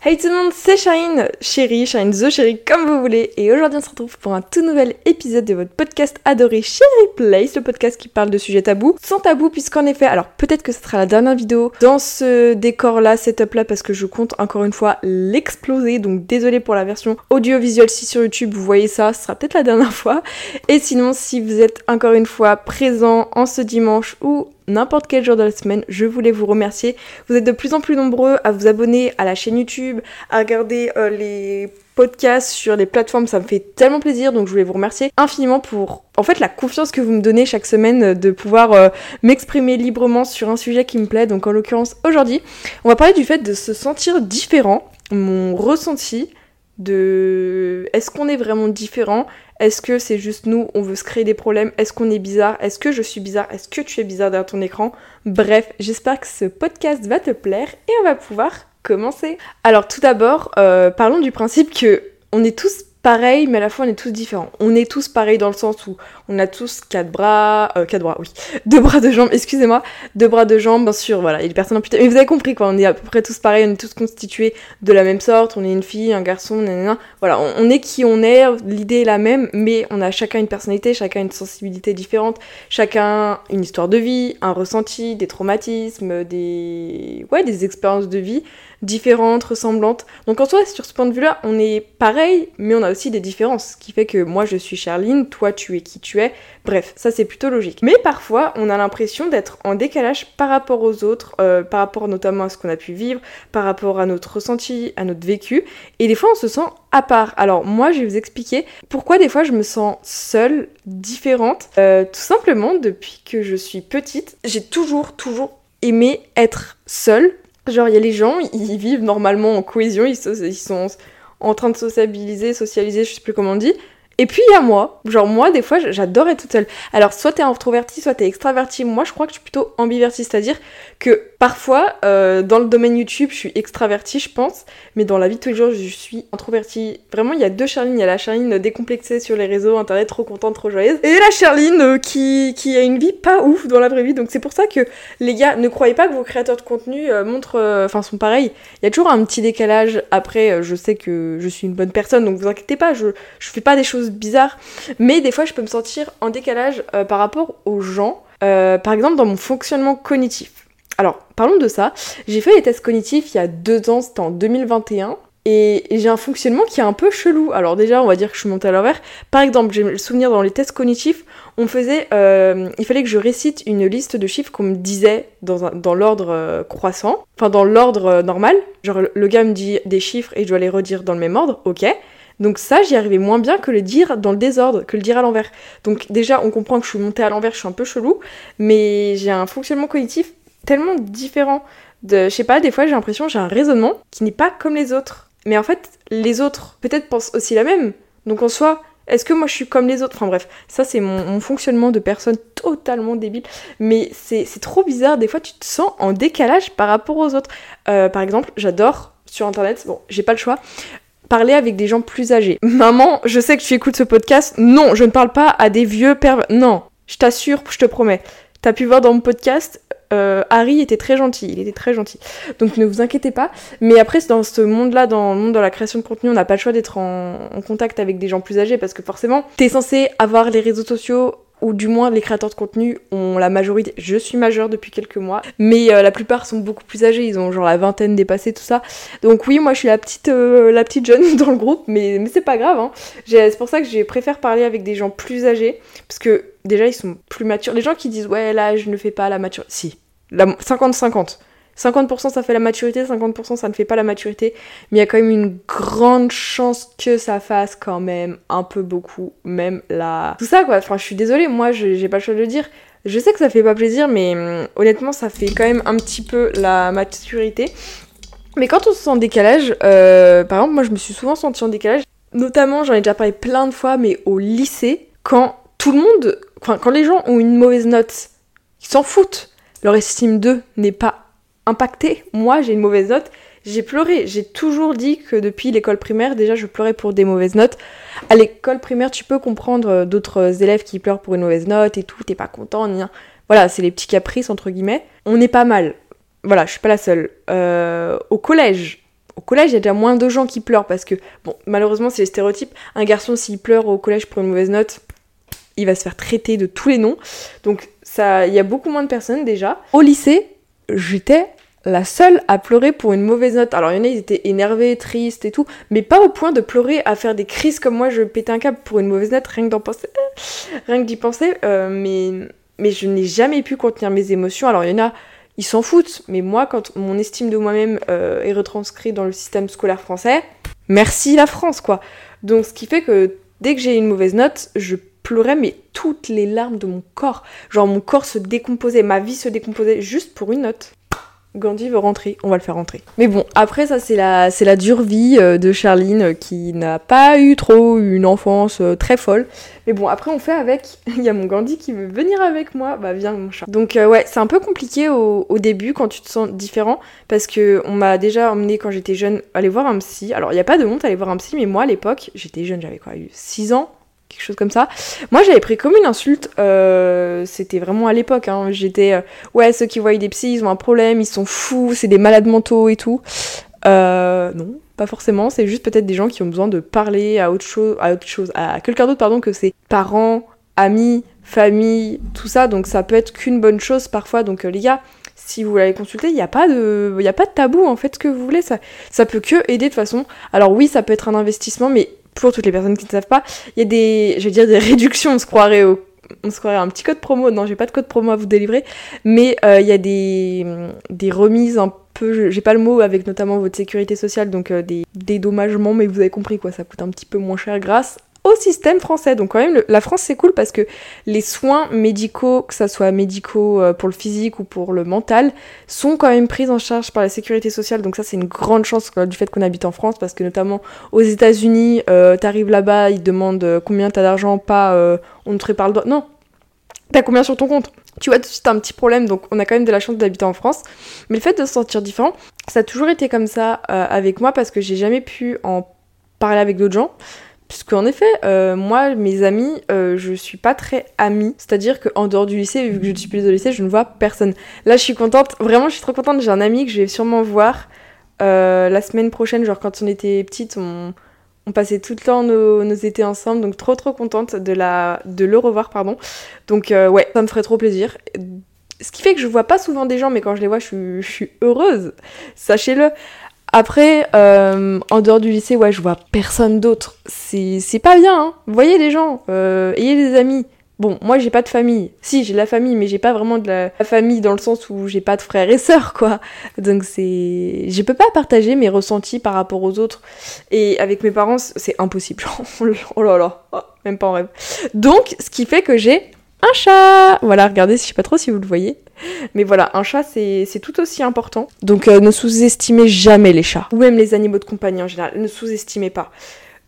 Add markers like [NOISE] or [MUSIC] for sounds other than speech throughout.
Hey tout le monde, c'est Shine, chérie, Shine The Chérie, comme vous voulez, et aujourd'hui on se retrouve pour un tout nouvel épisode de votre podcast adoré Chérie Place, le podcast qui parle de sujets tabous, sans tabou puisqu'en effet, alors peut-être que ce sera la dernière vidéo dans ce décor-là, setup-là, parce que je compte encore une fois l'exploser, donc désolé pour la version audiovisuelle. Si sur YouTube vous voyez ça, ce sera peut-être la dernière [LAUGHS] fois, et sinon si vous êtes encore une fois présent en ce dimanche ou n'importe quel jour de la semaine. Je voulais vous remercier. Vous êtes de plus en plus nombreux à vous abonner à la chaîne YouTube, à regarder euh, les podcasts sur les plateformes, ça me fait tellement plaisir, donc je voulais vous remercier infiniment pour en fait la confiance que vous me donnez chaque semaine euh, de pouvoir euh, m'exprimer librement sur un sujet qui me plaît. Donc en l'occurrence aujourd'hui, on va parler du fait de se sentir différent, mon ressenti de est-ce qu'on est vraiment différent? Est-ce que c'est juste nous, on veut se créer des problèmes? Est-ce qu'on est bizarre? Est-ce que je suis bizarre? Est-ce que tu es bizarre derrière ton écran? Bref, j'espère que ce podcast va te plaire et on va pouvoir commencer. Alors tout d'abord, euh, parlons du principe que on est tous mais à la fois on est tous différents. On est tous pareils dans le sens où on a tous quatre bras, euh, quatre bras, oui, [LAUGHS] deux bras de jambes, excusez-moi, deux bras de jambes, bien sûr, voilà, il y a des personnes amputées, mais vous avez compris quoi, on est à peu près tous pareils, on est tous constitués de la même sorte, on est une fille, un garçon, nanana, voilà, on, est qui on est, l'idée est la même, mais on a chacun une personnalité, chacun une sensibilité différente, chacun une histoire de vie, un ressenti, des traumatismes, des, ouais, des expériences de vie, différentes, ressemblantes. Donc en soi, sur ce point de vue-là, on est pareil, mais on a aussi des différences, ce qui fait que moi je suis Charline, toi tu es qui tu es. Bref, ça c'est plutôt logique. Mais parfois, on a l'impression d'être en décalage par rapport aux autres, euh, par rapport notamment à ce qu'on a pu vivre, par rapport à notre ressenti, à notre vécu. Et des fois, on se sent à part. Alors moi, je vais vous expliquer pourquoi des fois je me sens seule, différente. Euh, tout simplement, depuis que je suis petite, j'ai toujours, toujours aimé être seule Genre, il y a les gens, ils vivent normalement en cohésion, ils, sont en train de sociabiliser, socialiser, je sais plus comment on dit. Et puis il y a moi, genre moi des fois j'adore être toute seule. Alors soit t'es introverti, soit t'es extraverti. Moi je crois que je suis plutôt ambiverti, c'est-à-dire que parfois euh, dans le domaine YouTube je suis extraverti je pense, mais dans la vie de tous les jours je suis introverti. Vraiment il y a deux Charline, il y a la Charline décomplexée sur les réseaux internet, trop contente, trop joyeuse, et la Charline euh, qui, qui a une vie pas ouf dans la vraie vie. Donc c'est pour ça que les gars ne croyez pas que vos créateurs de contenu euh, montrent, enfin sont pareils. Il y a toujours un petit décalage. Après je sais que je suis une bonne personne donc vous inquiétez pas, je, je fais pas des choses bizarre, mais des fois je peux me sentir en décalage euh, par rapport aux gens, euh, par exemple dans mon fonctionnement cognitif. Alors, parlons de ça. J'ai fait les tests cognitifs il y a deux ans, c'était en 2021. Et j'ai un fonctionnement qui est un peu chelou. Alors déjà, on va dire que je suis montée à l'envers. Par exemple, j'ai le souvenir dans les tests cognitifs, on faisait, euh, il fallait que je récite une liste de chiffres qu'on me disait dans, dans l'ordre croissant, enfin dans l'ordre normal. Genre le gars me dit des chiffres et je dois les redire dans le même ordre, ok. Donc ça, j'y arrivais moins bien que le dire dans le désordre, que le dire à l'envers. Donc déjà, on comprend que je suis montée à l'envers, je suis un peu chelou, mais j'ai un fonctionnement cognitif tellement différent. De, je sais pas, des fois j'ai l'impression j'ai un raisonnement qui n'est pas comme les autres. Mais en fait, les autres peut-être pensent aussi la même. Donc en soi, est-ce que moi je suis comme les autres? Enfin bref, ça c'est mon, fonctionnement de personne totalement débile. Mais c'est trop bizarre, des fois tu te sens en décalage par rapport aux autres. Euh, par exemple, j'adore sur internet, bon, j'ai pas le choix, parler avec des gens plus âgés. Maman, je sais que tu écoutes ce podcast. Non, je ne parle pas à des vieux pervers. Non, je t'assure, je te promets. T'as pu voir dans mon podcast, euh, Harry était très gentil, il était très gentil. Donc ne vous inquiétez pas. Mais après, dans ce monde-là, dans le monde de la création de contenu, on n'a pas le choix d'être en, en, contact avec des gens plus âgés parce que forcément, t'es censé avoir les réseaux sociaux ou du moins les créateurs de contenu ont la majorité. Je suis majeure depuis quelques mois, mais euh, la plupart sont beaucoup plus âgés, ils ont genre la vingtaine dépassé tout ça. Donc oui, moi je suis la petite, euh, jeune [LAUGHS] dans le groupe, mais, c'est pas grave. Hein. C'est pour ça que j'ai préfère parler avec des gens plus âgés, parce que déjà ils sont plus matures. Les gens qui disent ouais là je ne fais pas la maturité, si, 50-50. 50% ça fait la maturité, 50% ça ne fait pas la maturité, mais il y a quand même une grande chance que ça fasse quand même un peu beaucoup, même la... Tout ça quoi, enfin je suis désolée, moi j'ai pas le choix de le dire, je sais que ça fait pas plaisir, mais hum, honnêtement ça fait quand même un petit peu la maturité. Mais quand on se sent en décalage, euh, par exemple moi je me suis souvent sentie en décalage, notamment j'en ai déjà parlé plein de fois, mais au lycée, quand tout le monde, quand les gens ont une mauvaise note, ils s'en foutent, leur estime d'eux n'est pas impacté. Moi, j'ai une mauvaise note. J'ai pleuré. J'ai toujours dit que depuis l'école primaire, déjà, je pleurais pour des mauvaises notes. À l'école primaire, tu peux comprendre euh, d'autres élèves qui pleurent pour une mauvaise note et tout, t'es pas content, ni Voilà, c'est les petits caprices, entre guillemets. On est pas mal. Voilà, je suis pas la seule. Euh, au collège, au collège, il y a déjà moins de gens qui pleurent parce que, bon, malheureusement, c'est les stéréotypes. Un garçon, s'il pleure au collège pour une mauvaise note, il va se faire traiter de tous les noms. Donc, ça, il y a beaucoup moins de personnes déjà. Au lycée, j'étais la seule à pleurer pour une mauvaise note. Alors, il y en a, ils étaient énervés, tristes et tout, mais pas au point de pleurer à faire des crises comme moi, je pétais un câble pour une mauvaise note, rien que d'en penser, [LAUGHS] d'y penser. Euh, mais, mais je n'ai jamais pu contenir mes émotions. Alors, il y en a, ils s'en foutent, mais moi, quand mon estime de moi-même euh, est retranscrite dans le système scolaire français, merci la France, quoi. Donc, ce qui fait que dès que j'ai une mauvaise note, je pleurais, mais toutes les larmes de mon corps. Genre, mon corps se décomposait, ma vie se décomposait juste pour une note. Gandhi veut rentrer, on va le faire rentrer. Mais bon, après ça c'est la, la dure vie euh, de Charline euh, qui n'a pas eu trop une enfance euh, très folle. Mais bon, après on fait avec. [LAUGHS] Il y a mon Gandhi qui veut venir avec moi. Bah viens mon chat. Donc ouais, c'est un peu compliqué au, début quand tu te sens différent parce que on m'a déjà emmené quand j'étais jeune aller voir un psy. Alors il n'y a pas de honte aller voir un psy, mais moi à l'époque j'étais jeune, j'avais quoi, eu 6 ans quelque chose comme ça. Moi, j'avais pris comme une insulte. Euh, c'était vraiment à l'époque. Hein. J'étais, euh, ouais, ceux qui voient des psys, ils ont un problème, ils sont fous, c'est des malades mentaux et tout. Euh, non, pas forcément. C'est juste peut-être des gens qui ont besoin de parler à autre chose, à autre chose, à quelqu'un d'autre, pardon, que ses parents, amis, famille, tout ça. Donc ça peut être qu'une bonne chose parfois. Donc les gars, si vous voulez consulter, il n'y a pas de, il a pas de tabou en fait. Ce que vous voulez, ça, ça peut que aider de façon. Alors oui, ça peut être un investissement, mais pour toutes les personnes qui ne savent pas, il y a des, je vais dire des [LAUGHS] réductions, on se croirait au on se croirait un petit code promo, non j'ai pas de code promo à vous délivrer, mais euh, il y a des, des remises un peu, j'ai pas le mot, avec notamment votre sécurité sociale, donc euh, des dédommagements, mais vous avez compris quoi, ça coûte un petit peu moins cher grâce au système français. Donc quand même, la France c'est cool parce que les soins médicaux, que ça soit médicaux euh, pour le physique ou pour le mental, sont quand même pris en charge par la sécurité sociale. Donc ça c'est une grande chance du fait qu'on habite en France parce que notamment aux États-Unis, euh, t'arrives là-bas, ils te demandent euh, combien t'as d'argent, pas on te prépare le doigt. Non, t'as combien sur ton compte? Tu vois tout de suite un petit problème, donc on a quand même de la chance d'habiter en France. Mais le fait de se sentir différent, ça a toujours été comme ça avec moi parce que j'ai jamais pu en parler avec d'autres gens. Puisque en effet, euh, moi, mes amis, euh, je suis pas très amie. C'est-à-dire qu'en dehors du lycée, vu que je suis plus au lycée, je ne vois personne. Là, je suis contente. Vraiment, je suis trop contente. J'ai un ami que je vais sûrement voir euh, la semaine prochaine. Genre, quand on était petite, on, passait tout le temps nos, étés ensemble. Donc, trop, trop contente de, le revoir, pardon. Donc, ouais, ça me ferait trop plaisir. Ce qui fait que je vois pas souvent des gens, mais quand je les vois, je suis heureuse. Sachez-le. Après, euh, en dehors du lycée, ouais, je vois personne d'autre. C'est pas bien, hein. Voyez les gens, euh, ayez des amis. Bon, moi j'ai pas de famille. Si, j'ai de la famille, mais j'ai pas vraiment de la famille dans le sens où j'ai pas de frères et sœurs, quoi. Donc c'est. Je peux pas partager mes ressentis par rapport aux autres. Et avec mes parents, c'est impossible. [LAUGHS] oh là là, oh, même pas en rêve. Donc, ce qui fait que j'ai un chat Voilà, regardez, je sais pas trop si vous le voyez. Mais voilà, un chat, c'est tout aussi important. Donc euh, ne sous-estimez jamais les chats. Ou même les animaux de compagnie en général. Ne sous-estimez pas.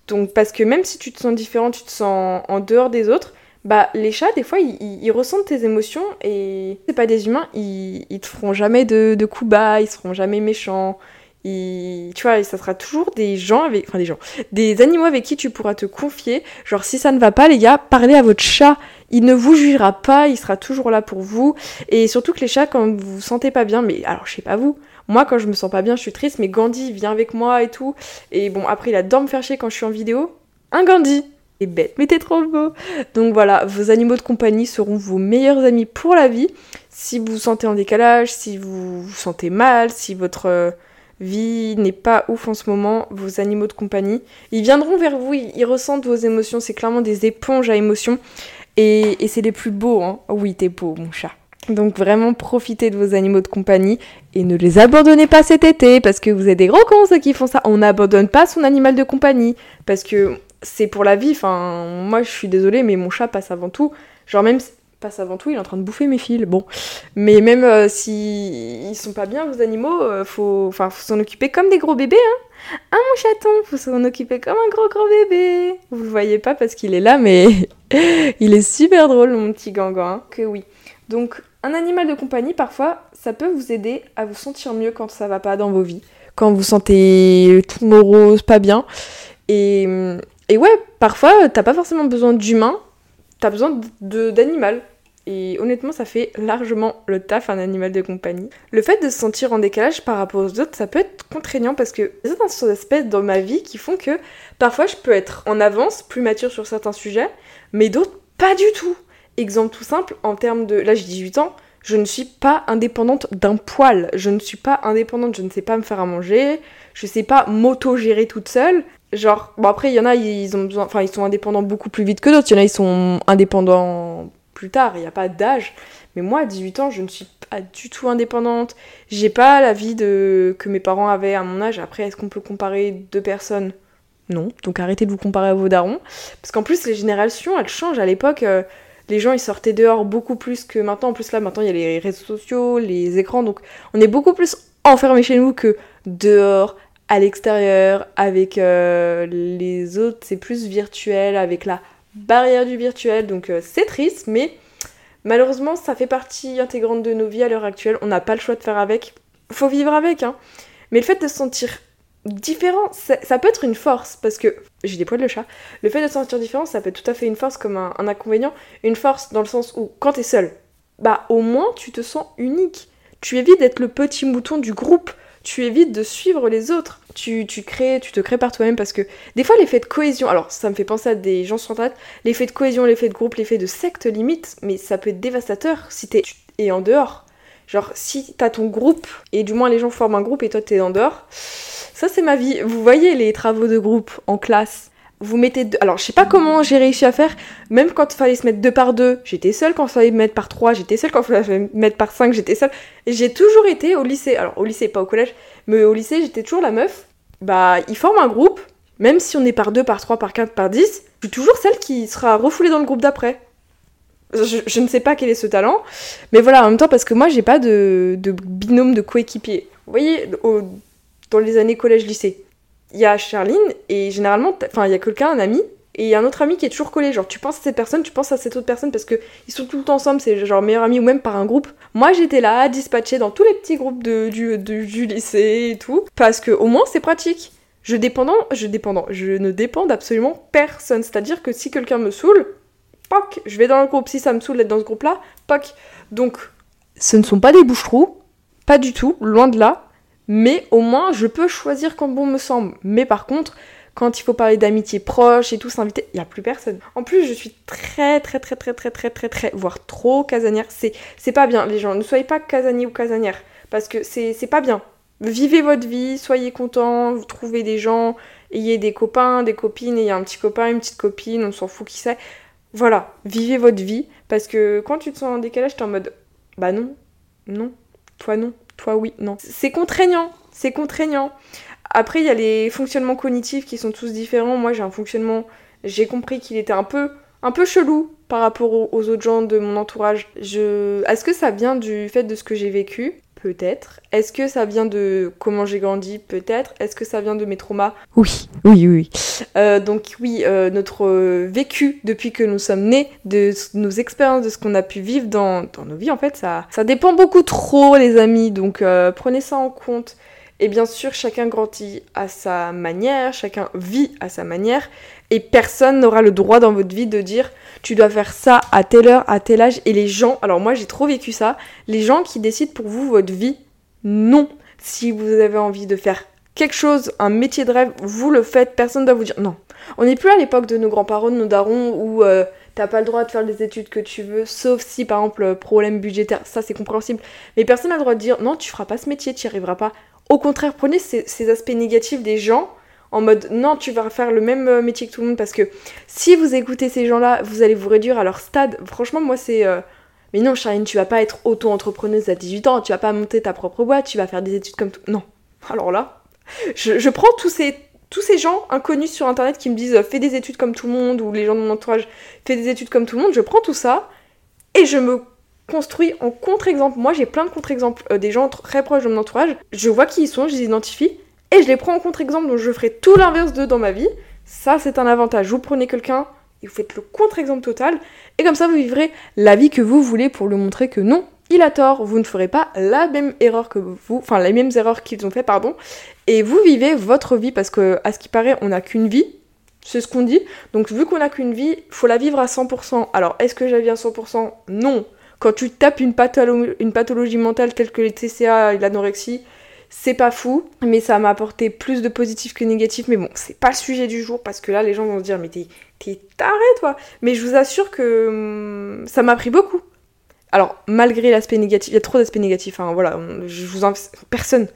Donc parce que même si tu te sens différent, tu te sens en dehors des autres, bah les chats, des fois, ils, ressentent tes émotions et c'est pas des humains, ils, ils te feront jamais de, de coups bas, ils seront jamais méchants. Tu vois, ça sera toujours des gens avec, enfin des gens, des animaux avec qui tu pourras te confier. Genre si ça ne va pas, les gars, parlez à votre chat il ne vous jugera pas, il sera toujours là pour vous. Et surtout que les chats, quand vous vous sentez pas bien, mais alors je sais pas vous, moi quand je me sens pas bien, je suis triste, mais Gandhi vient avec moi et tout. Et bon, après il adore me faire chier quand je suis en vidéo. Un Gandhi Et bête, mais t'es trop beau Donc voilà, vos animaux de compagnie seront vos meilleurs amis pour la vie. Si vous vous sentez en décalage, si vous vous sentez mal, si votre euh, vie n'est pas ouf en ce moment, vos animaux de compagnie, ils viendront vers vous, ils ressentent vos émotions, c'est clairement des éponges à émotions. Et, c'est les plus beaux, hein. Oui, t'es beau, mon chat. Donc vraiment profitez de vos animaux de compagnie et ne les abandonnez pas cet été parce que vous êtes des gros cons ceux qui font ça. On n'abandonne pas son animal de compagnie parce que c'est pour la vie. Enfin, moi je suis désolée mais mon chat passe avant tout. Genre même passe avant tout, il est en train de bouffer mes fils. Bon, mais même euh, si ils sont pas bien vos animaux, euh, faut, enfin, faut s'en occuper comme des gros bébés, hein. Ah mon chaton, faut s'en occuper comme un gros gros bébé. Vous le voyez pas parce qu'il est là, mais [LAUGHS] il est super drôle mon petit gangan. Hein. Que oui. Donc un animal de compagnie parfois, ça peut vous aider à vous sentir mieux quand ça va pas dans vos vies, quand vous sentez tout morose, pas bien. Et, et ouais, parfois t'as pas forcément besoin d'humain, t'as besoin d'animal. Et honnêtement, ça fait largement le taf un animal de compagnie. Le fait de se sentir en décalage par rapport aux autres, ça peut être contraignant parce que il y a certains aspects dans ma vie qui font que parfois je peux être en avance, plus mature sur certains sujets, mais d'autres pas du tout. Exemple tout simple, en termes de... Là j'ai 18 ans, je ne suis pas indépendante d'un poil. Je ne suis pas indépendante, je ne sais pas me faire à manger, je sais pas m'auto-gérer toute seule. Genre, bon après, il y en a, ils ont besoin, enfin, ils sont indépendants beaucoup plus vite que d'autres. Il y en a, ils sont indépendants plus tard, il n'y a pas d'âge. Mais moi, à 18 ans, je ne suis pas du tout indépendante. J'ai pas la vie de... que mes parents avaient à mon âge. Après, est-ce qu'on peut comparer deux personnes? Non. Donc arrêtez de vous comparer à vos darons. Parce qu'en plus, les générations, elles changent. À l'époque, euh, les gens, ils sortaient dehors beaucoup plus que maintenant. En plus, là, maintenant, il y a les réseaux sociaux, les écrans. Donc, on est beaucoup plus enfermés chez nous que dehors, à l'extérieur, avec euh, les autres. C'est plus virtuel, avec la barrière du virtuel. Donc, euh, c'est triste, mais malheureusement, ça fait partie intégrante de nos vies à l'heure actuelle. On n'a pas le choix de faire avec. Faut vivre avec, hein. Mais le fait de se sentir différent, ça, peut être une force parce que j'ai des poils de chat. Le fait de se sentir différent, ça peut être tout à fait une force comme un, inconvénient. Une force dans le sens où quand t'es seul, bah au moins tu te sens unique. Tu évites d'être le petit mouton du groupe. Tu évites de suivre les autres. Tu, tu crées, tu te crées par toi-même parce que des fois l'effet de cohésion, alors ça me fait penser à des gens sur Internet, l'effet de cohésion, l'effet de groupe, l'effet de secte limite, mais ça peut être dévastateur si t'es et en dehors. Genre si t'as ton groupe et du moins les gens forment un groupe et toi t'es en dehors ça, c'est ma vie. Vous voyez les travaux de groupe en classe vous mettez deux... Alors, je sais pas comment j'ai réussi à faire. Même quand il fallait se mettre deux par deux, j'étais seule. Quand il fallait mettre par trois, j'étais seule. Quand il fallait mettre par cinq, j'étais seule. Et j'ai toujours été au lycée. Alors, au lycée, pas au collège. Mais au lycée, j'étais toujours la meuf. Bah, ils forment un groupe. Même si on est par deux, par trois, par quatre, par dix, je suis toujours celle qui sera refoulée dans le groupe d'après. Je, ne sais pas quel est ce talent. Mais voilà, en même temps, parce que moi, j'ai pas de, binôme de coéquipier. Vous voyez, dans les années collège-lycée. Il y a Charline, et généralement, enfin, il y a quelqu'un, un ami, et il y a un autre ami qui est toujours collé. Genre, tu penses à cette personne, tu penses à cette autre personne parce que ils sont tout le temps ensemble, c'est genre meilleur ami ou même par un groupe. Moi, j'étais là, dispatchée dans tous les petits groupes de, du, du lycée et tout, parce que au moins c'est pratique. Je dépendant, je dépendant, je ne dépends d'absolument personne. C'est-à-dire que si quelqu'un me saoule, poc, je vais dans le groupe. Si ça me saoule d'être dans ce groupe-là, poc. Donc, ce ne sont pas des bouches-trous, pas du tout, loin de là mais au moins je peux choisir quand bon me semble. Mais par contre, quand il faut parler d'amitié proche et tout, s'inviter, il n'y a plus personne. En plus, je suis très, très, très, très, très, très, très, très, voire trop casanière. C'est, pas bien, les gens. Ne soyez pas casanier ou casanière. Parce que c'est, pas bien. Vivez votre vie, soyez contents, vous trouvez des gens, ayez des copains, des copines, ayez un petit copain, une petite copine, on s'en fout qui c'est. Voilà, vivez votre vie. Parce que quand tu te sens en décalage, t'es en mode, bah non, non, toi non. Oui, non. C'est contraignant, c'est contraignant. Après, il y a les fonctionnements cognitifs qui sont tous différents. Moi, j'ai un fonctionnement, j'ai compris qu'il était un peu, un peu chelou par rapport aux autres gens de mon entourage. Je... Est-ce que ça vient du fait de ce que j'ai vécu? Peut-être. Est-ce que ça vient de comment j'ai grandi Peut-être? Est-ce que ça vient de mes traumas? Oui, oui, oui. Euh, donc oui, euh, notre vécu depuis que nous sommes nés, de nos expériences, de ce qu'on a pu vivre dans, nos vies, en fait, ça, ça dépend beaucoup trop, les amis. Donc euh, prenez ça en compte. Et bien sûr, chacun grandit à sa manière, chacun vit à sa manière, et personne n'aura le droit dans votre vie de dire tu dois faire ça à telle heure, à tel âge. Et les gens, alors moi j'ai trop vécu ça, les gens qui décident pour vous votre vie, non. Si vous avez envie de faire quelque chose, un métier de rêve, vous le faites, personne ne doit vous dire non. On n'est plus à l'époque de nos grands-parents, de nos darons, où euh, t'as pas le droit de faire les études que tu veux, sauf si par exemple problème budgétaire, ça c'est compréhensible. Mais personne n'a le droit de dire non, tu feras pas ce métier, tu n'y arriveras pas. Au contraire, prenez ces aspects négatifs des gens en mode non, tu vas faire le même euh, métier que tout le monde parce que si vous écoutez ces gens-là, vous allez vous réduire à leur stade. Franchement, moi, c'est. Euh, mais non, Charline, tu vas pas être auto-entrepreneuse à 18 ans, tu vas pas monter ta propre boîte, tu vas faire des études comme tout. Non. Alors là, je, prends tous ces, tous ces gens inconnus sur internet qui me disent euh, fais des études comme tout le monde, ou les gens de mon entourage fais des études comme tout le monde, je prends tout ça et je me construis en contre-exemple. Moi, j'ai plein de contre-exemples des gens très proches de mon entourage. Je vois qui ils sont, je les identifie et je les prends en contre-exemple, donc je ferai tout l'inverse d'eux dans ma vie. Ça, c'est un avantage. Vous prenez quelqu'un et vous faites le contre-exemple total, et comme ça, vous vivrez la vie que vous voulez pour lui montrer que non, il a tort, vous ne ferez pas la même erreur que vous, enfin les mêmes erreurs qu'ils ont fait, pardon, et vous vivez votre vie parce que, à ce qui paraît, on n'a qu'une vie, C'est ce qu'on dit. Donc vu qu'on n'a qu'une vie, faut la vivre à 100%. Alors est-ce que j'ai vis à 100% Non. Quand tu tapes une, une pathologie mentale telle que les TCA et l'anorexie, c'est pas fou, mais ça m'a apporté plus de positif que négatif. Mais bon, c'est pas le sujet du jour parce que là, les gens vont se dire, mais t'es, taré toi. Mais je vous assure que hum, ça m'a pris beaucoup. Alors, malgré l'aspect négatif, il y a trop d'aspects négatifs, hein, voilà, je vous personne,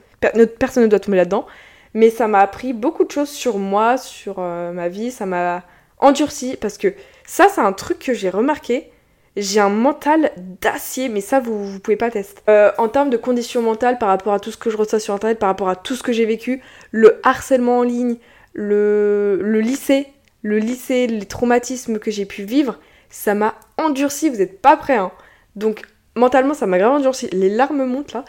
personne ne doit tomber là-dedans. Mais ça m'a appris beaucoup de choses sur moi, sur euh, ma vie, ça m'a endurci parce que ça, c'est un truc que j'ai remarqué j'ai un mental d'acier, mais ça, vous, vous pouvez pas tester. Euh, en termes de conditions mentales, par rapport à tout ce que je reçois sur internet, par rapport à tout ce que j'ai vécu, le harcèlement en ligne, le, lycée, le lycée, les traumatismes que j'ai pu vivre, ça m'a endurci, vous êtes pas prêts, hein. Donc, mentalement, ça m'a grave endurci. Les larmes montent là.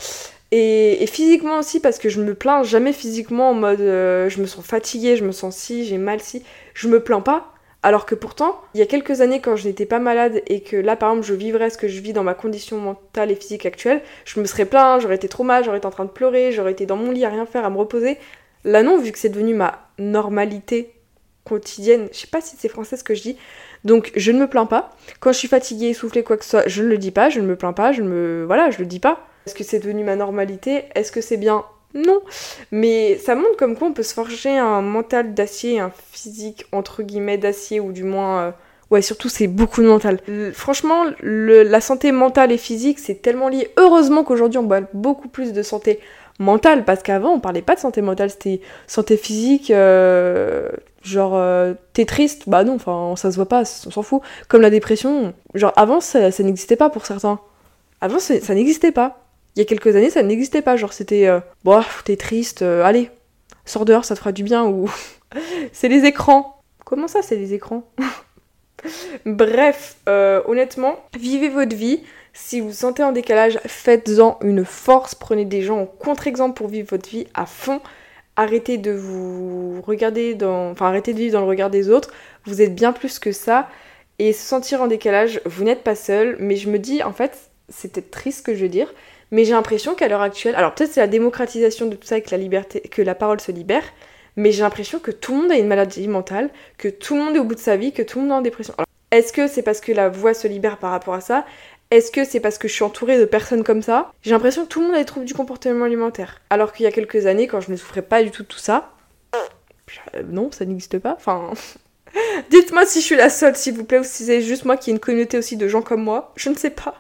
Et, physiquement aussi, parce que je me plains jamais physiquement en mode euh, je me sens fatiguée, je me sens si, j'ai mal si. Je me plains pas, alors que pourtant, il y a quelques années, quand je n'étais pas malade et que là, par exemple, je vivrais ce que je vis dans ma condition mentale et physique actuelle, je me serais plaint, j'aurais été trop mal, j'aurais été en train de pleurer, j'aurais été dans mon lit à rien faire, à me reposer. Là, non, vu que c'est devenu ma normalité quotidienne, je sais pas si c'est français ce que je dis, donc je ne me plains pas. Quand je suis fatiguée, essoufflée, quoi que ce soit, je ne le dis pas, je ne me plains pas, je ne me. Voilà, je le dis pas. Est-ce que c'est devenu ma normalité? Est-ce que c'est bien non. Mais ça montre comme quoi on peut se forger un mental d'acier, un physique entre guillemets d'acier, ou du moins. Euh, ouais, surtout c'est beaucoup de mental. franchement, la santé mentale et physique, c'est tellement lié. Heureusement qu'aujourd'hui on parle beaucoup plus de santé mentale, parce qu'avant on parlait pas de santé mentale, c'était santé physique, euh, genre euh, t'es triste, bah non, enfin ça se voit pas, on s'en fout. Comme la dépression, genre avant ça, ça n'existait pas pour certains. Avant ça n'existait pas il y a quelques années, ça n'existait pas. Genre, c'était, euh, bon, t'es triste, euh, allez, sors dehors, ça te fera du bien, ou [LAUGHS] c'est les écrans. Comment ça, c'est les écrans? [LAUGHS] Bref, euh, honnêtement, vivez votre vie. Si vous vous sentez en décalage, faites-en une force. Prenez des gens en contre-exemple pour vivre votre vie à fond. Arrêtez de vous regarder dans. Enfin, arrêtez de vivre dans le regard des autres. Vous êtes bien plus que ça. Et se sentir en décalage, vous n'êtes pas seul. Mais je me dis, en fait, c'est peut-être triste que je veux dire. Mais j'ai l'impression qu'à l'heure actuelle, alors peut-être c'est la démocratisation de tout ça, que la liberté, que la parole se libère, mais j'ai l'impression que tout le monde a une maladie mentale, que tout le monde est au bout de sa vie, que tout le monde est en dépression. est-ce que c'est parce que la voix se libère par rapport à ça? Est-ce que c'est parce que je suis entourée de personnes comme ça? J'ai l'impression que tout le monde a des troubles du comportement alimentaire. Alors qu'il y a quelques années, quand je ne souffrais pas du tout de tout ça, euh, non, ça n'existe pas. Enfin, [LAUGHS] dites-moi si je suis la seule, s'il vous plaît, ou si c'est juste moi qui ai une communauté aussi de gens comme moi. Je ne sais pas.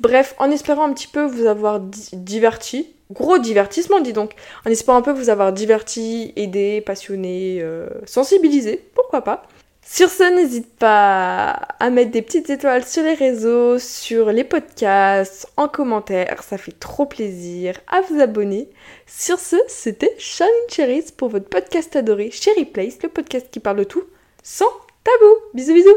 Bref, en espérant un petit peu vous avoir diverti, gros divertissement dis donc, en espérant un peu vous avoir diverti, aidé, passionné, euh, sensibilisé, pourquoi pas. Sur ce, n'hésite pas à mettre des petites étoiles sur les réseaux, sur les podcasts, en commentaire, ça fait trop plaisir, à vous abonner. Sur ce, c'était Charline Cherries pour votre podcast adoré Cherry Place, le podcast qui parle de tout sans tabou. Bisous bisous